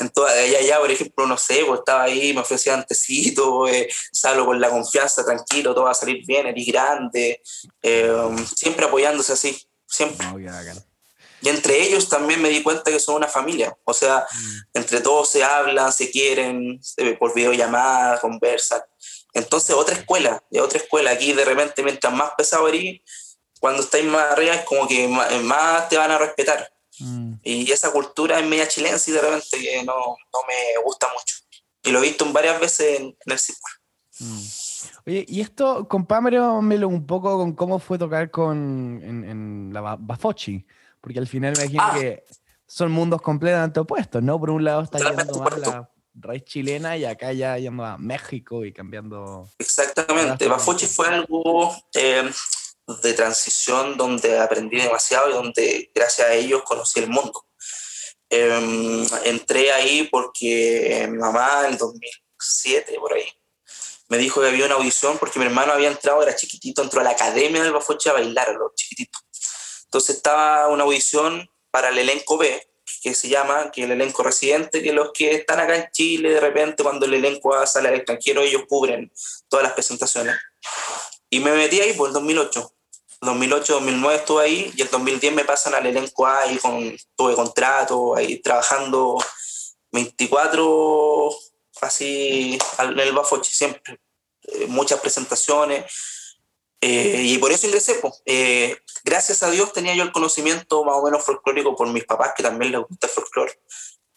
En toda, allá, allá, por ejemplo, no sé, pues estaba ahí, me ofrecía antecito, eh, salgo con la confianza, tranquilo, todo va a salir bien, eres grande, eh, siempre apoyándose así, siempre. No. Y entre ellos también me di cuenta que son una familia, o sea, entre todos se hablan, se quieren, eh, por videollamada, conversan. Entonces, otra escuela, ya otra escuela. Aquí de repente, mientras más pesado eres, cuando estáis más arriba, es como que más, más te van a respetar. Mm. Y esa cultura es media chilense y de repente que no, no me gusta mucho. Y lo he visto varias veces en, en el círculo. Mm. Oye, y esto, compámelo un poco con cómo fue tocar con, en, en la Ba- Bafochi, porque al final me imagino Ah. que son mundos completamente opuestos, ¿no? Por un lado está llegando más la, raíz chilena y acá ya yendo a México y cambiando. Exactamente. Bafochi fue algo eh, de transición donde aprendí demasiado y donde gracias a ellos conocí el mundo. Em, entré ahí porque mi mamá en 2007, por ahí, me dijo que había una audición porque mi hermano había entrado, era chiquitito, entró a la academia del Bafoche a bailar a los chiquititos. Entonces estaba una audición para el elenco B, que se llama, que el elenco residente, que los que están acá en Chile, de repente cuando el elenco sale al extranjero, ellos cubren todas las presentaciones. Y me metí ahí por el 2008. 2008-2009 estuve ahí y el 2010 me pasan al elenco A y con, tuve contrato, ahí trabajando 24 así en el Bafochi siempre, eh, muchas presentaciones. Eh, y por eso ingresé. Pues. gracias a Dios tenía yo el conocimiento más o menos folclórico por mis papás, que también les gusta el folclore.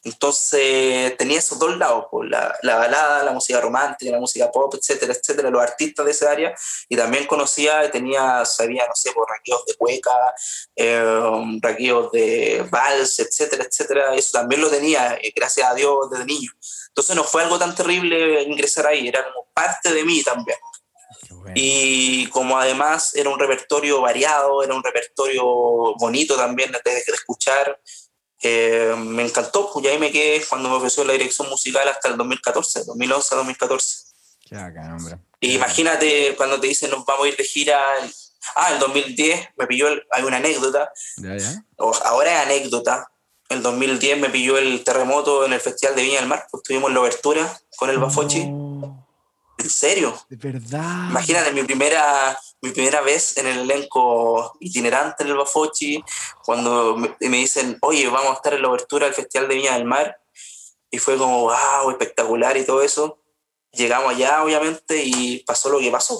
Entonces tenía esos dos lados, pues, la, la, balada, la música romántica, la música pop, etcétera, etcétera, los artistas de esa área, y también conocía, tenía, sabía, no sé, por raqueos de cueca, eh, raqueos de vals, etcétera, etcétera, eso también lo tenía, eh, gracias a Dios, desde niño. Entonces no fue algo tan terrible ingresar ahí, era como parte de mí también. Y como además era un repertorio variado, era un repertorio bonito también de, de escuchar, eh, me encantó, pues ahí me quedé cuando me ofreció la dirección musical hasta el 2014, 2011-2014. Qué bacán, hombre. Y imagínate cuando te dicen nos vamos a ir de gira. Ah, el 2010 me pilló, hay una anécdota. ¿Ya, ya? ahora es anécdota. El 2010 me pilló el terremoto en el Festival de Viña del Mar, pues tuvimos la obertura con el Bafochi. ¿En serio? De verdad. Imagínate, mi primera, mi primera vez en el elenco itinerante en el Bafochi, cuando me, dicen, oye, vamos a estar en la obertura del Festival de Viña del Mar. Y fue como, wow, espectacular y todo eso. Llegamos allá, obviamente, y pasó lo que pasó.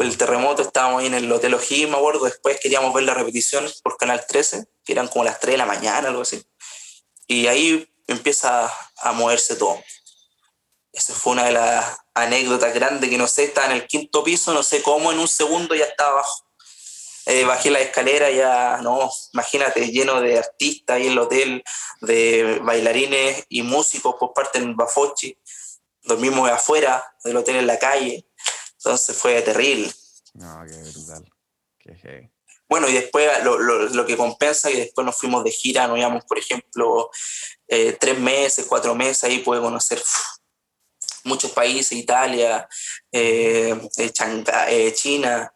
El terremoto, estábamos ahí en el Hotel O'Higgins, me acuerdo. Después queríamos ver la repetición por Canal 13, que eran como las 3 de la mañana, algo así. Y ahí empieza a moverse todo. Esa fue una de las anécdotas grandes que no sé, estaba en el quinto piso, no sé cómo en un segundo ya estaba abajo. Eh, bajé la escalera, ya no, imagínate, lleno de artistas ahí en el hotel, de bailarines y músicos por parte del Bafochi. Dormimos afuera del hotel en la calle. Entonces fue terrible. No, qué brutal. Qué Bueno, y después lo, lo, lo, que compensa que después nos fuimos de gira, nos íbamos, por ejemplo, eh, tres meses, cuatro meses, ahí pude conocer muchos países, Italia, eh, eh, eh China,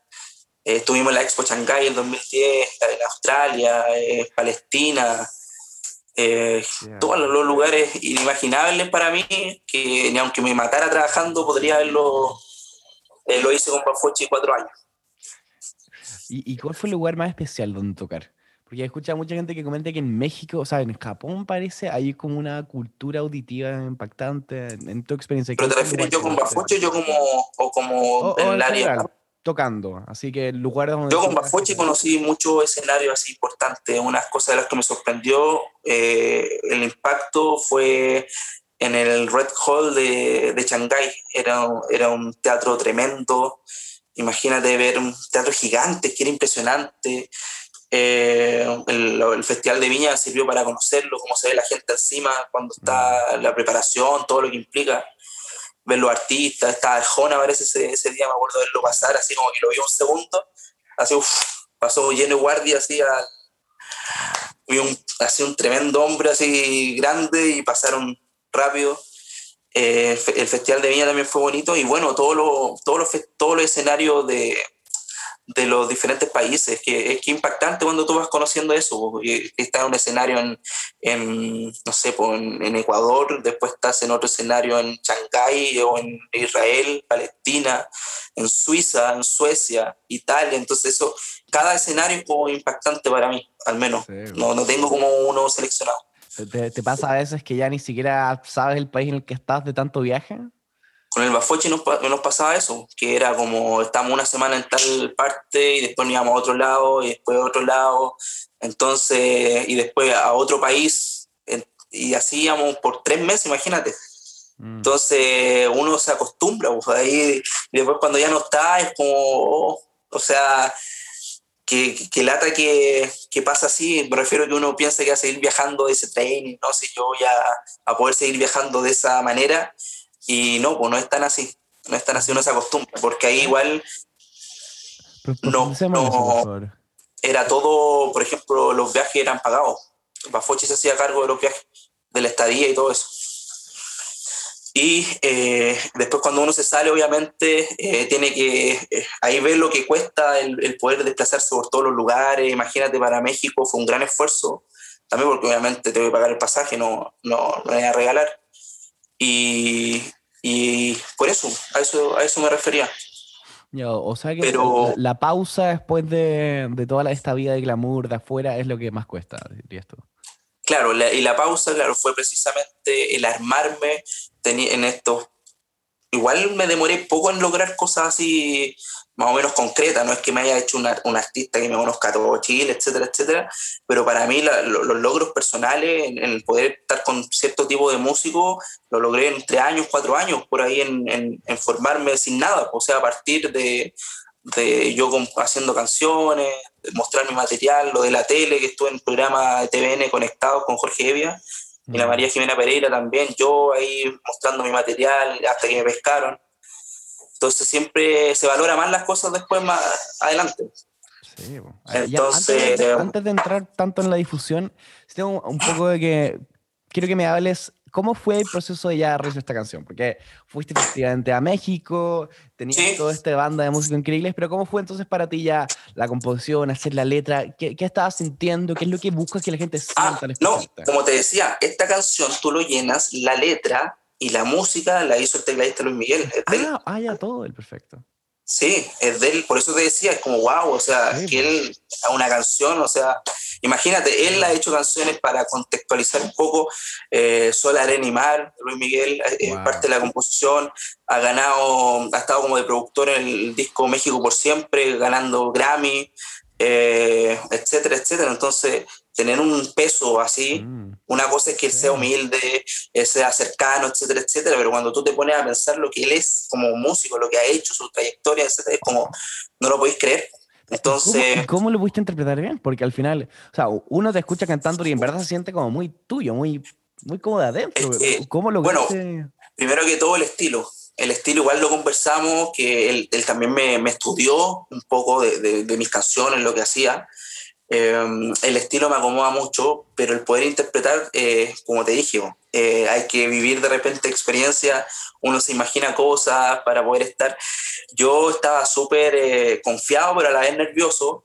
eh, estuvimos en la Expo Shanghai en 2010, en Australia, Palestina, todos los lugares inimaginables para mí, que ni aunque me matara trabajando, podría haberlo, lo hice con Bafochi cuatro años. ¿Y, ¿Y cuál fue el lugar más especial donde tocar? Porque he escuchado mucha gente que comenta que en México, o sea, en Japón parece, hay como una cultura auditiva impactante en, tu experiencia. ¿Pero te refieres yo con Bafoche yo como, o como en el área? Tocando, así que el lugar donde... Yo con Bafoche conocí muchos escenarios así importantes. Una cosa de las que me sorprendió eh, el impacto fue en el Red Hall de, de Shanghái. Era, era un teatro tremendo. Imagínate ver un teatro gigante, que era impresionante. Eh, el, Festival de Viña sirvió para conocerlo, cómo se ve la gente encima, cuando está la preparación, todo lo que implica. Ver los artistas, está Arjona, parece ese, ese día, me acuerdo de verlo pasar, así como que lo vi un segundo, así pasó lleno de guardia, así, a, un, así un tremendo hombre, así grande, y pasaron rápido. Eh, el Festival de Viña también fue bonito, y bueno, todos los todo todo los escenarios de, de los diferentes países, que es que impactante cuando tú vas conociendo eso, estás en un escenario en, en no sé, en, Ecuador, después estás en otro escenario en Shanghái o en Israel, Palestina, en Suiza, en Suecia, Italia, entonces eso, cada escenario es como impactante para mí, al menos, no, no tengo como uno seleccionado. ¿Te, ¿Te pasa a veces que ya ni siquiera sabes el país en el que estás de tanto viaje? Con el Bafoche nos, nos, pasaba eso, que era como estábamos una semana en tal parte y después nos íbamos a otro lado y después a otro lado, entonces, y después a otro país, y así íbamos por tres meses, imagínate. Mm. Entonces uno se acostumbra, pues ahí, y después cuando ya no está es como, oh, o sea, que, que lata que, que, pasa así, me refiero a que uno piensa que va a seguir viajando de ese tren, no sé, yo voy a, a, poder seguir viajando de esa manera, y no, pues no es tan así, no es tan así, uno se acostumbra, porque ahí igual no, no era todo, por ejemplo, los viajes eran pagados, Bafoche se hacía cargo de los viajes, de la estadía y todo eso. Y eh, después cuando uno se sale, obviamente, eh, tiene que eh, ahí ver lo que cuesta el, el, poder desplazarse por todos los lugares. Imagínate, para México fue un gran esfuerzo, también porque obviamente te voy a pagar el pasaje, no, no, no voy a regalar. Y, y, por eso, a eso, a eso me refería. o sea que Pero, la, la, pausa después de, de toda esta vida de glamour de afuera es lo que más cuesta, dirías tú. Claro, la, y la pausa, claro, fue precisamente el armarme en estos... Igual me demoré poco en lograr cosas así más o menos concretas, no es que me haya hecho una, un artista que me conozca todo Chile, etcétera, etcétera, pero para mí la, lo, los logros personales, en, en, el poder estar con cierto tipo de músico, lo logré en tres años, cuatro años, por ahí en, en, en formarme sin nada, o sea, a partir de, de yo haciendo canciones, mostrar mi material, lo de la tele, que estuve en el programa de TVN conectados con Jorge Evia, y la María Jimena Pereira también, yo ahí mostrando mi material hasta que me pescaron. Entonces siempre se valora más las cosas después más adelante. Sí, bueno. Entonces, antes, de, antes, de, entrar tanto en la difusión, tengo un poco de que quiero que me hables ¿Cómo fue el proceso de ya realizar esta canción? Porque fuiste efectivamente a México, tenías sí. toda esta banda de música increíbles, pero ¿cómo fue entonces para ti ya la composición, hacer la letra? ¿Qué, qué estabas sintiendo? ¿Qué es lo que buscas que la gente sienta? Ah, no, como te decía, esta canción tú lo llenas, la letra y la música la hizo el tecladista Luis Miguel. Ah, ah, ya todo, el perfecto. Sí, es de él, por eso te decía, es como wow, o sea, sí, que él a una canción, o sea, imagínate, él ha hecho canciones para contextualizar un poco eh, Sol, Arena y Mar, Luis Miguel, es wow. parte de la composición, ha ganado, ha estado como de productor en el disco México por siempre, ganando Grammy, eh, etcétera, etcétera. Entonces, tener un peso así, mm. una cosa es que él sea humilde, sea cercano, etcétera, etcétera, pero cuando tú te pones a pensar lo que él es como músico, lo que ha hecho, su trayectoria, etcétera, es como, no lo podéis creer. Entonces... ¿Cómo, ¿Cómo, lo pudiste interpretar bien? Porque al final, o sea, uno te escucha cantando y en verdad se siente como muy tuyo, muy, muy como de adentro. ¿Cómo lo Bueno, primero que todo el estilo. El estilo igual lo conversamos, que él, él también me, me, estudió un poco de, de, mis canciones, lo que hacía. Eh, el estilo me acomoda mucho, pero el poder interpretar, eh, como te dije, eh, hay que vivir de repente experiencia, uno se imagina cosas para poder estar. Yo estaba súper eh, confiado, pero a la vez nervioso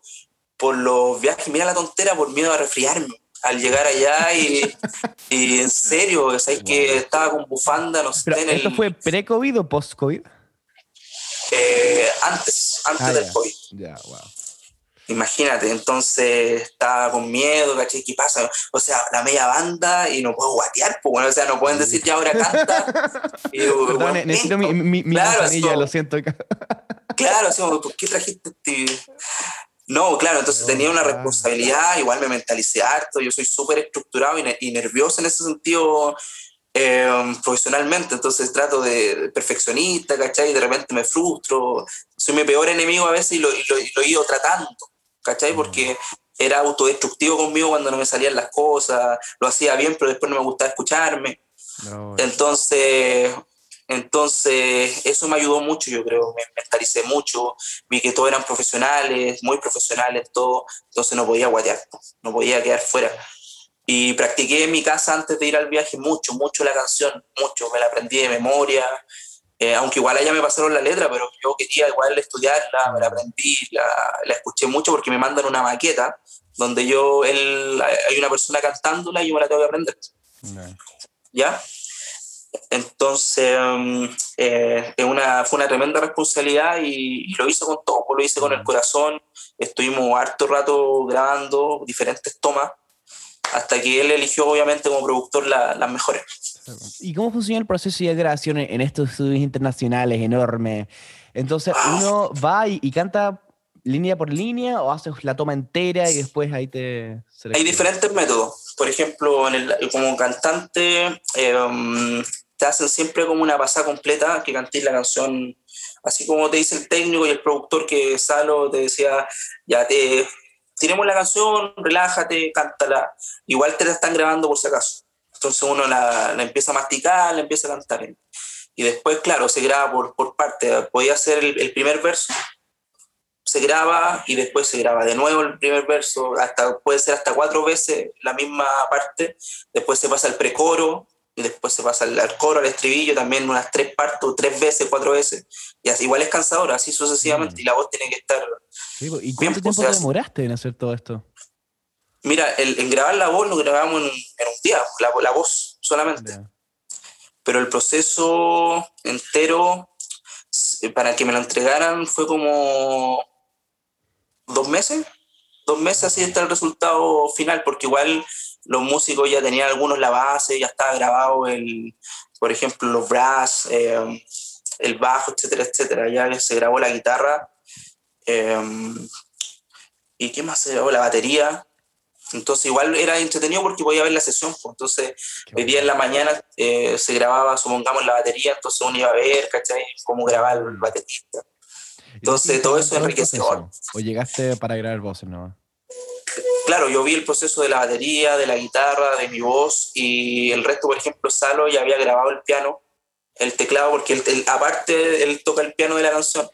por los viajes. Mira la tontera, por miedo a resfriarme al llegar allá y, y en serio, ¿sabes wow. que estaba con bufanda? No sé, ¿Pero en ¿Esto el... fue pre-COVID o post-COVID? Eh, antes, antes ah, del yeah. COVID. Ya, yeah, wow. Imagínate, entonces estaba con miedo, ¿cachai? ¿Qué pasa? O sea, la media banda y no puedo guatear, pues bueno, o sea, no pueden decir ya ahora canta. y, Perdón, bueno, necesito mi, mi, mi claro, manzanilla, lo siento. claro, ¿por qué trajiste este? No, claro, entonces no, tenía una responsabilidad, igual me mentalicé harto, yo soy súper estructurado y, y, nervioso en ese sentido eh, profesionalmente, entonces trato de perfeccionista, ¿cachai? Y de repente me frustro, soy mi peor enemigo a veces y lo, y lo, y lo he ido tratando, ¿cachai? Porque era autodestructivo conmigo cuando no me salían las cosas, lo hacía bien, pero después no me gustaba escucharme. No, entonces, entonces, eso me ayudó mucho, yo creo, me mentalicé mucho, vi que todos eran profesionales, muy profesionales, todo, entonces no podía guayar, no podía quedar fuera. Y practiqué en mi casa antes de ir al viaje mucho, mucho la canción, mucho, me la aprendí de memoria, eh, aunque igual allá me pasaron la letra, pero yo quería igual estudiarla, me la aprendí, la, la escuché mucho porque me mandan una maqueta donde yo, él, hay una persona cantándola y yo me la tengo que aprender. ¿Ya? Entonces, eh, una, fue una tremenda responsabilidad y, y, lo hice con todo, lo hice con el corazón. Estuvimos harto rato grabando diferentes tomas hasta que él eligió, obviamente, como productor las la mejores. ¿Y cómo funciona el proceso de grabación en estos estudios internacionales enormes? Entonces, ah. uno va y, y, canta línea por línea o haces la toma entera y después ahí te... Hay diferentes métodos. Por ejemplo, en el, como cantante, eh, te hacen siempre como una pasada completa, que cantéis la canción así como te dice el técnico y el productor que Salo te decía, ya te tiremos la canción, relájate, cántala. Igual te la están grabando por si acaso. Entonces uno la, empieza a masticar, la empieza a cantar. Y después, claro, se graba por, por parte. Podía ser el, primer verso, se graba y después se graba de nuevo el primer verso, hasta, puede ser hasta cuatro veces la misma parte. Después se pasa al precoro, y después se pasa al, coro, al estribillo, también unas tres partes, tres veces, cuatro veces. Y así, igual es cansador, así sucesivamente, mm. y la voz tiene que estar. ¿Y cuánto tiempo te demoraste en hacer todo esto? Mira, en grabar la voz lo grabamos en, un día, la, la voz solamente. Pero el proceso entero, para que me lo entregaran, fue como dos meses. Dos meses así está el resultado final, porque igual los músicos ya tenían algunos la base, ya estaba grabado el, por ejemplo, los brass, eh, el bajo, etcétera, etcétera. Ya se grabó la guitarra. Eh, ¿Y qué más se grabó? La batería. Entonces igual era entretenido porque podía ver la sesión. Pues. Entonces hoy día en la mañana eh, se grababa, supongamos, la batería, entonces uno iba a ver, ¿cachai? Cómo grababa el baterista. Entonces todo eso enriquecedor. ¿O llegaste para grabar voces no? Claro, yo vi el proceso de la batería, de la guitarra, de mi voz y el resto, por ejemplo, Salo ya había grabado el piano, el teclado, porque aparte él toca el piano de la canción.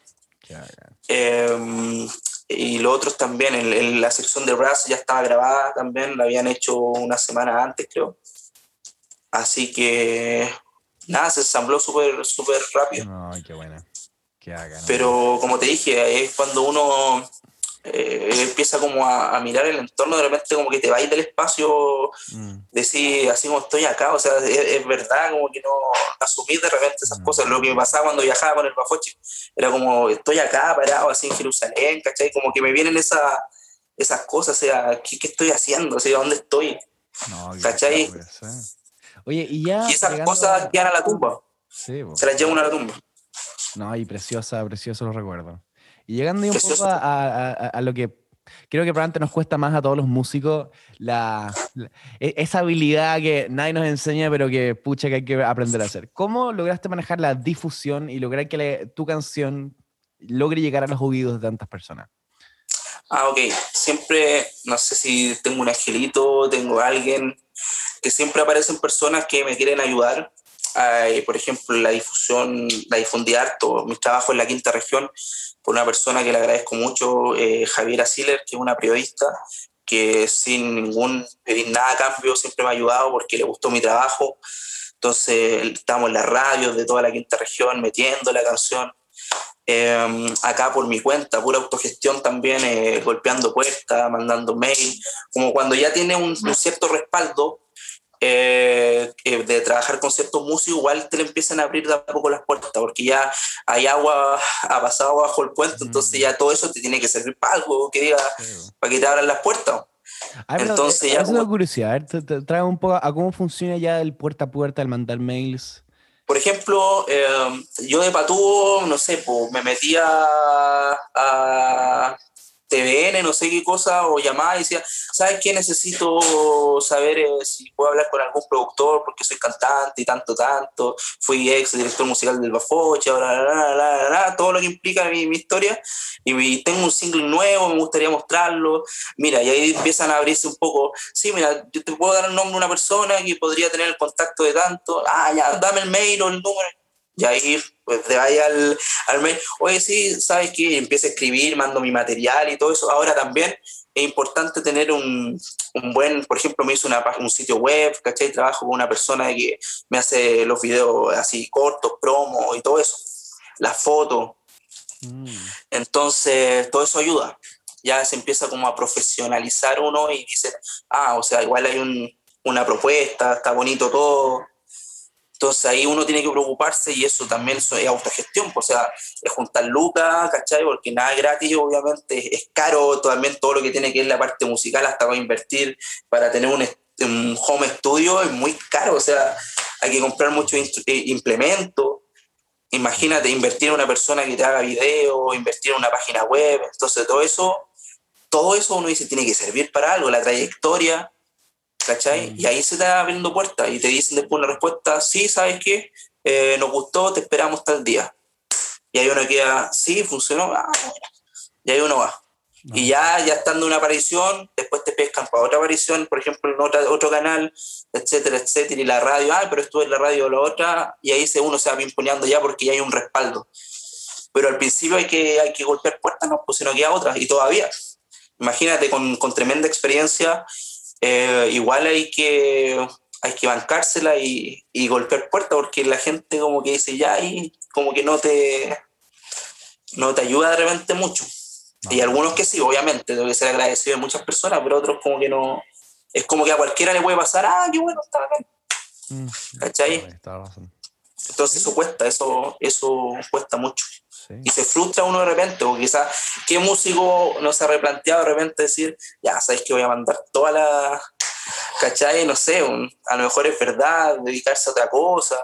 Em, y los otros también, en, la sección de brass ya estaba grabada también, la habían hecho una semana antes, creo. Así que nada, se ensambló súper súper rápido. Ay, qué buena. Pero como te dije, es cuando uno eh, empieza como a, mirar el entorno, de repente como que te vais del espacio, mm. decir así como estoy acá, o sea, es, verdad, como que no asumir de repente esas mm. cosas. Lo que me pasaba cuando viajaba con el Bafoche era como estoy acá parado así en Jerusalén, ¿cachai? Como que me vienen esa, esas cosas, o sea, ¿qué, qué estoy haciendo? O sea, ¿dónde estoy? ¿cachai? Oye, y ya. Y esas cosas quedan a la tumba. Se las lleva una a la tumba. No, y preciosa, precioso lo recuerdo. Y llegando un poco a, lo que creo que probablemente nos cuesta más a todos los músicos, la, e, esa habilidad que nadie nos enseña, pero que pucha que hay que aprender a hacer. ¿Cómo lograste manejar la difusión y lograr que tu canción logre llegar a los oídos de tantas personas? Ah, ok. Siempre, no sé si tengo un angelito, tengo alguien, que siempre aparecen personas que me quieren ayudar. Por ejemplo, la difusión, la difundí harto, mi trabajo en la quinta región por una persona que le agradezco mucho, eh, Javiera Siller, que es una periodista que sin ningún pedir nada a cambio siempre me ha ayudado porque le gustó mi trabajo. Entonces estamos en la radio de toda la quinta región metiendo la canción. Em, acá por mi cuenta, pura autogestión también, eh, golpeando puertas, mandando mail, como cuando ya tiene un, un cierto respaldo, eh, de trabajar con ciertos músicos, igual te le empiezan a abrir de a poco las puertas, porque ya hay agua, ha pasado bajo el puente, entonces ya todo eso te tiene que servir para algo, que diga, para que te abran las puertas. entonces ya... Como... curiosidad, trae un poco a cómo funciona ya el puerta a puerta, el mandar mails. Por ejemplo, eh, yo de patúo, no sé, pues, me metía a, TVN, no sé qué cosa, o llamaba y decía, ¿sabes qué? Necesito saber eh, si puedo hablar con algún productor porque soy cantante y tanto, tanto. Fui ex director musical del Bafoche, ahora, todo lo que implica mi, mi historia. Y, tengo un single nuevo, me gustaría mostrarlo. Mira, y ahí empiezan a abrirse un poco. Sí, mira, yo te puedo dar el nombre de una persona que podría tener el contacto de tanto. Ah, ya, dame el mail o el número y ahí pues te vaya al, al mail, oye, sí, ¿sabes qué? Empieza a escribir, mando mi material y todo eso. Ahora también es importante tener un, un buen, por ejemplo, me hizo una, un sitio web, ¿cachai? Trabajo con una persona que me hace los videos así cortos, promo y todo eso, las fotos. Mm. Entonces, todo eso ayuda. Ya se empieza como a profesionalizar uno y dice, ah, o sea, igual hay un, una propuesta, está bonito todo, entonces ahí uno tiene que preocuparse y eso también es autogestión, pues, o sea, es juntar lucas, ¿cachai? Porque nada es gratis, obviamente, es caro también todo lo que tiene que ver la parte musical, hasta para invertir, para tener un, home studio es muy caro, o sea, hay que comprar muchos eh, implementos. Imagínate invertir en una persona que te haga video, invertir en una página web, entonces todo eso, todo eso uno dice tiene que servir para algo, la trayectoria, ¿cachai? Mm. Y ahí se te va abriendo puertas y te dicen después una respuesta, sí, ¿sabes qué? Eh, nos gustó, te esperamos tal día. y ahí uno queda, sí, funcionó, ah, y ahí uno va. Y ya, ya estando una aparición, después te pescan para otra aparición, por ejemplo, en otra, otro canal, etcétera, etcétera, y la radio, ah, pero estuve en la radio o la otra, y ahí se, uno se va pimponeando ya porque ya hay un respaldo. Pero al principio hay que, hay que golpear puertas, ¿no? Pues si no queda otra, y todavía. Imagínate, con, con tremenda experiencia, eh, igual hay que, hay que bancársela y, y golpear puertas, porque la gente como que dice ya, y como que no te, no te ayuda de repente mucho. Y algunos que sí, obviamente, debe ser agradecido de muchas personas, pero otros como que no. Es como que a cualquiera le puede pasar, ah, qué bueno, está bien. Mm, ¿Cachai? Entonces eso cuesta, eso, eso cuesta mucho. Y se frustra uno de repente, o quizás, ¿qué músico no se ha replanteado de repente decir, ya, sabes que voy a mandar toda la. ¿Cachai? No sé, a lo mejor es verdad, dedicarse a otra cosa,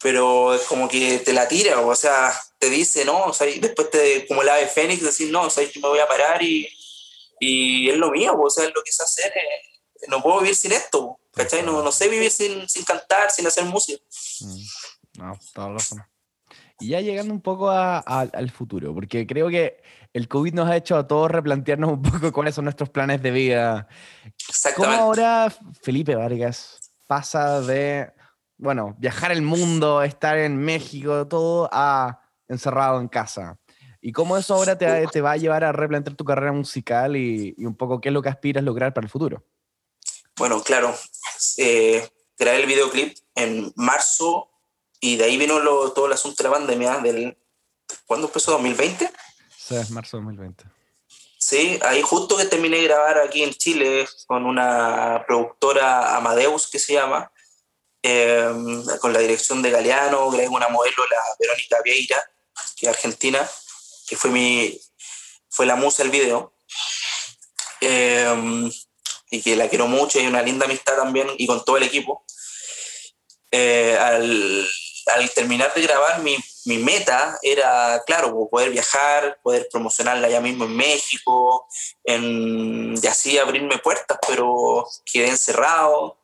pero es como que te la tira, o sea, te dice, no, o sea, después te, como el ave fénix, decir, no, sea, que me voy a parar y, y es lo mío, o sea, es lo que sé hacer, eh, no puedo vivir sin esto, ¿cachai? No, no sé vivir sin, sin cantar, sin hacer música. Mm, no, toda razón. Y ya llegando un poco a, al futuro, porque creo que el COVID nos ha hecho a todos replantearnos un poco cuáles son nuestros planes de vida. ¿Cómo ahora Felipe Vargas pasa de, bueno, viajar el mundo, estar en México, todo, a encerrado en casa. ¿Y cómo eso ahora te, te va a llevar a replantear tu carrera musical y, un poco qué es lo que aspiras a lograr para el futuro? Bueno, claro. Eh, grabé el videoclip en marzo y de ahí vino todo el asunto de la pandemia. Del, ¿Cuándo empezó? ¿2020? Sí, marzo de 2020. Sí, ahí justo que terminé de grabar aquí en Chile con una productora Amadeus que se llama, eh, con la dirección de Galeano, grabé una modelo, la Verónica Vieira, que es argentina, que fue, mi, fue la musa del video. Eh, y que la quiero mucho, y una linda amistad también, y con todo el equipo. Eh, al, al, terminar de grabar, mi, mi, meta era, claro, poder viajar, poder promocionarla ya mismo en México, en, y así abrirme puertas, pero quedé encerrado.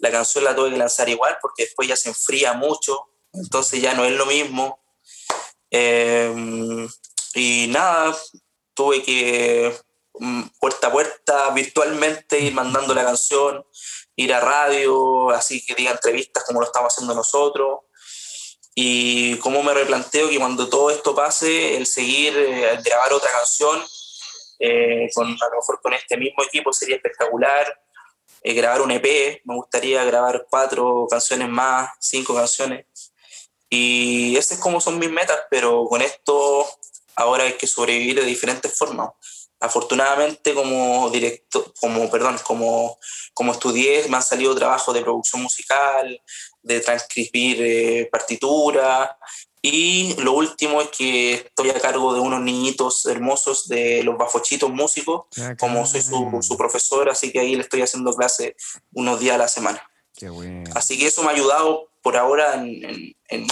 La canción la tuve que lanzar igual porque después ya se enfría mucho, entonces ya no es lo mismo. Em, y nada, tuve que mm, puerta a puerta virtualmente ir mandando la canción, ir a radio, así que diga entrevistas como lo estamos haciendo nosotros. Y cómo me replanteo que cuando todo esto pase, el seguir, eh, grabar otra canción, eh, con, a lo mejor con este mismo equipo sería espectacular. Eh, grabar un EP, me gustaría grabar cuatro canciones más, cinco canciones. Y esas es como son mis metas, pero con esto ahora hay que sobrevivir de diferentes formas. Afortunadamente como directo, como perdón, como, como estudié, me han salido trabajos de producción musical, de transcribir eh, partituras, y lo último es que estoy a cargo de unos niñitos hermosos de los bafochitos músicos, ah, como soy su, su, profesor, así que ahí le estoy haciendo clase unos días a la semana. Qué bueno. Así que eso me ha ayudado por ahora en, en,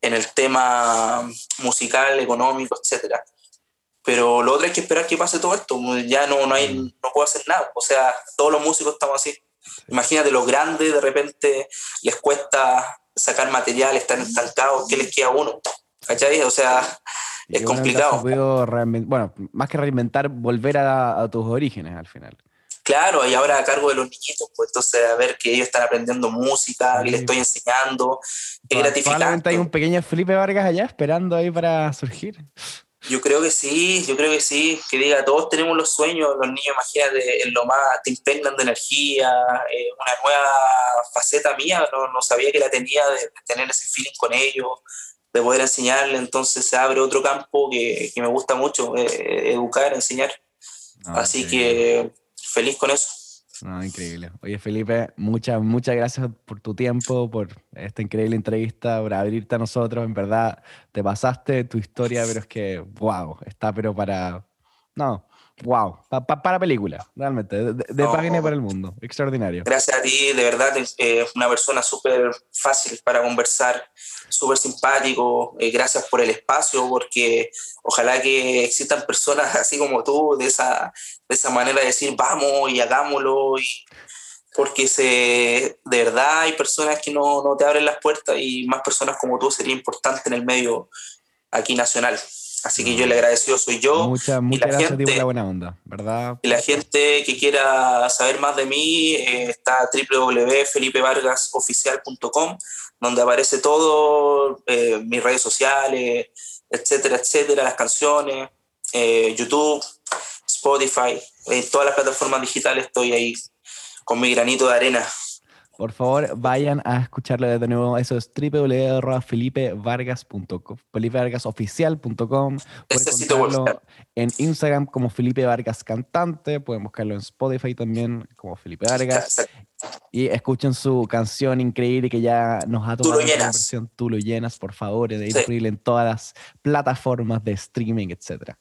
en, el tema musical, económico, etc. Pero lo otro es que esperar que pase todo esto, ya no, no, hay, mm. no puedo hacer nada, o sea, todos los músicos estamos así. Imagínate los grandes, de repente les cuesta sacar material, están estancados, ¿qué les queda a uno? ¿Cachai? O sea, es complicado. Bueno, más que reinventar, volver a, tus orígenes al final. Claro, y ahora a cargo de los niñitos, pues entonces a ver que ellos están aprendiendo música, que les estoy enseñando, es gratificante. Hay un pequeño Felipe Vargas allá esperando ahí para surgir. Yo creo que sí, yo creo que sí, que diga, todos tenemos los sueños, los niños, imagínate, en lo más, te impregnan de energía, eh, una nueva faceta mía, no, no, sabía que la tenía, de, tener ese feeling con ellos, de poder enseñarle, entonces se abre otro campo que, que me gusta mucho, eh, educar, enseñar. Ah, Así que feliz con eso. No, increíble. Oye, Felipe, muchas, muchas gracias por tu tiempo, por esta increíble entrevista, por abrirte a nosotros. En verdad, te pasaste tu historia, pero es que, wow, está pero para... No, wow, para película, realmente, de, página para el mundo, extraordinario. Gracias a ti, de verdad, es una persona súper fácil para conversar, súper simpático, eh, gracias por el espacio, porque ojalá que existan personas así como tú, de esa, de esa manera de decir, vamos y hagámoslo, y, porque se, de verdad hay personas que no, no te abren las puertas y más personas como tú sería importante en el medio aquí nacional. Así que yo le agradecido soy yo. Muchas, muchas gracias por la buena onda, ¿verdad? Y la gente que quiera saber más de mí eh, está www.felipevargasoficial.com, donde aparece todo, eh, mis redes sociales, etcétera, etcétera, las canciones, eh, YouTube, Spotify, en todas las plataformas digitales estoy ahí con mi granito de arena. Por favor, vayan a escucharlo de nuevo. Eso es www.felipevargas.com, felipevargasoficial.com. Pueden en Instagram como Felipe Vargas Cantante. Pueden buscarlo en Spotify también como Felipe Vargas. Y escuchen su canción increíble que ya nos ha tomado la versión Tú lo llenas, por favor, de disponible en todas las plataformas de streaming, etc.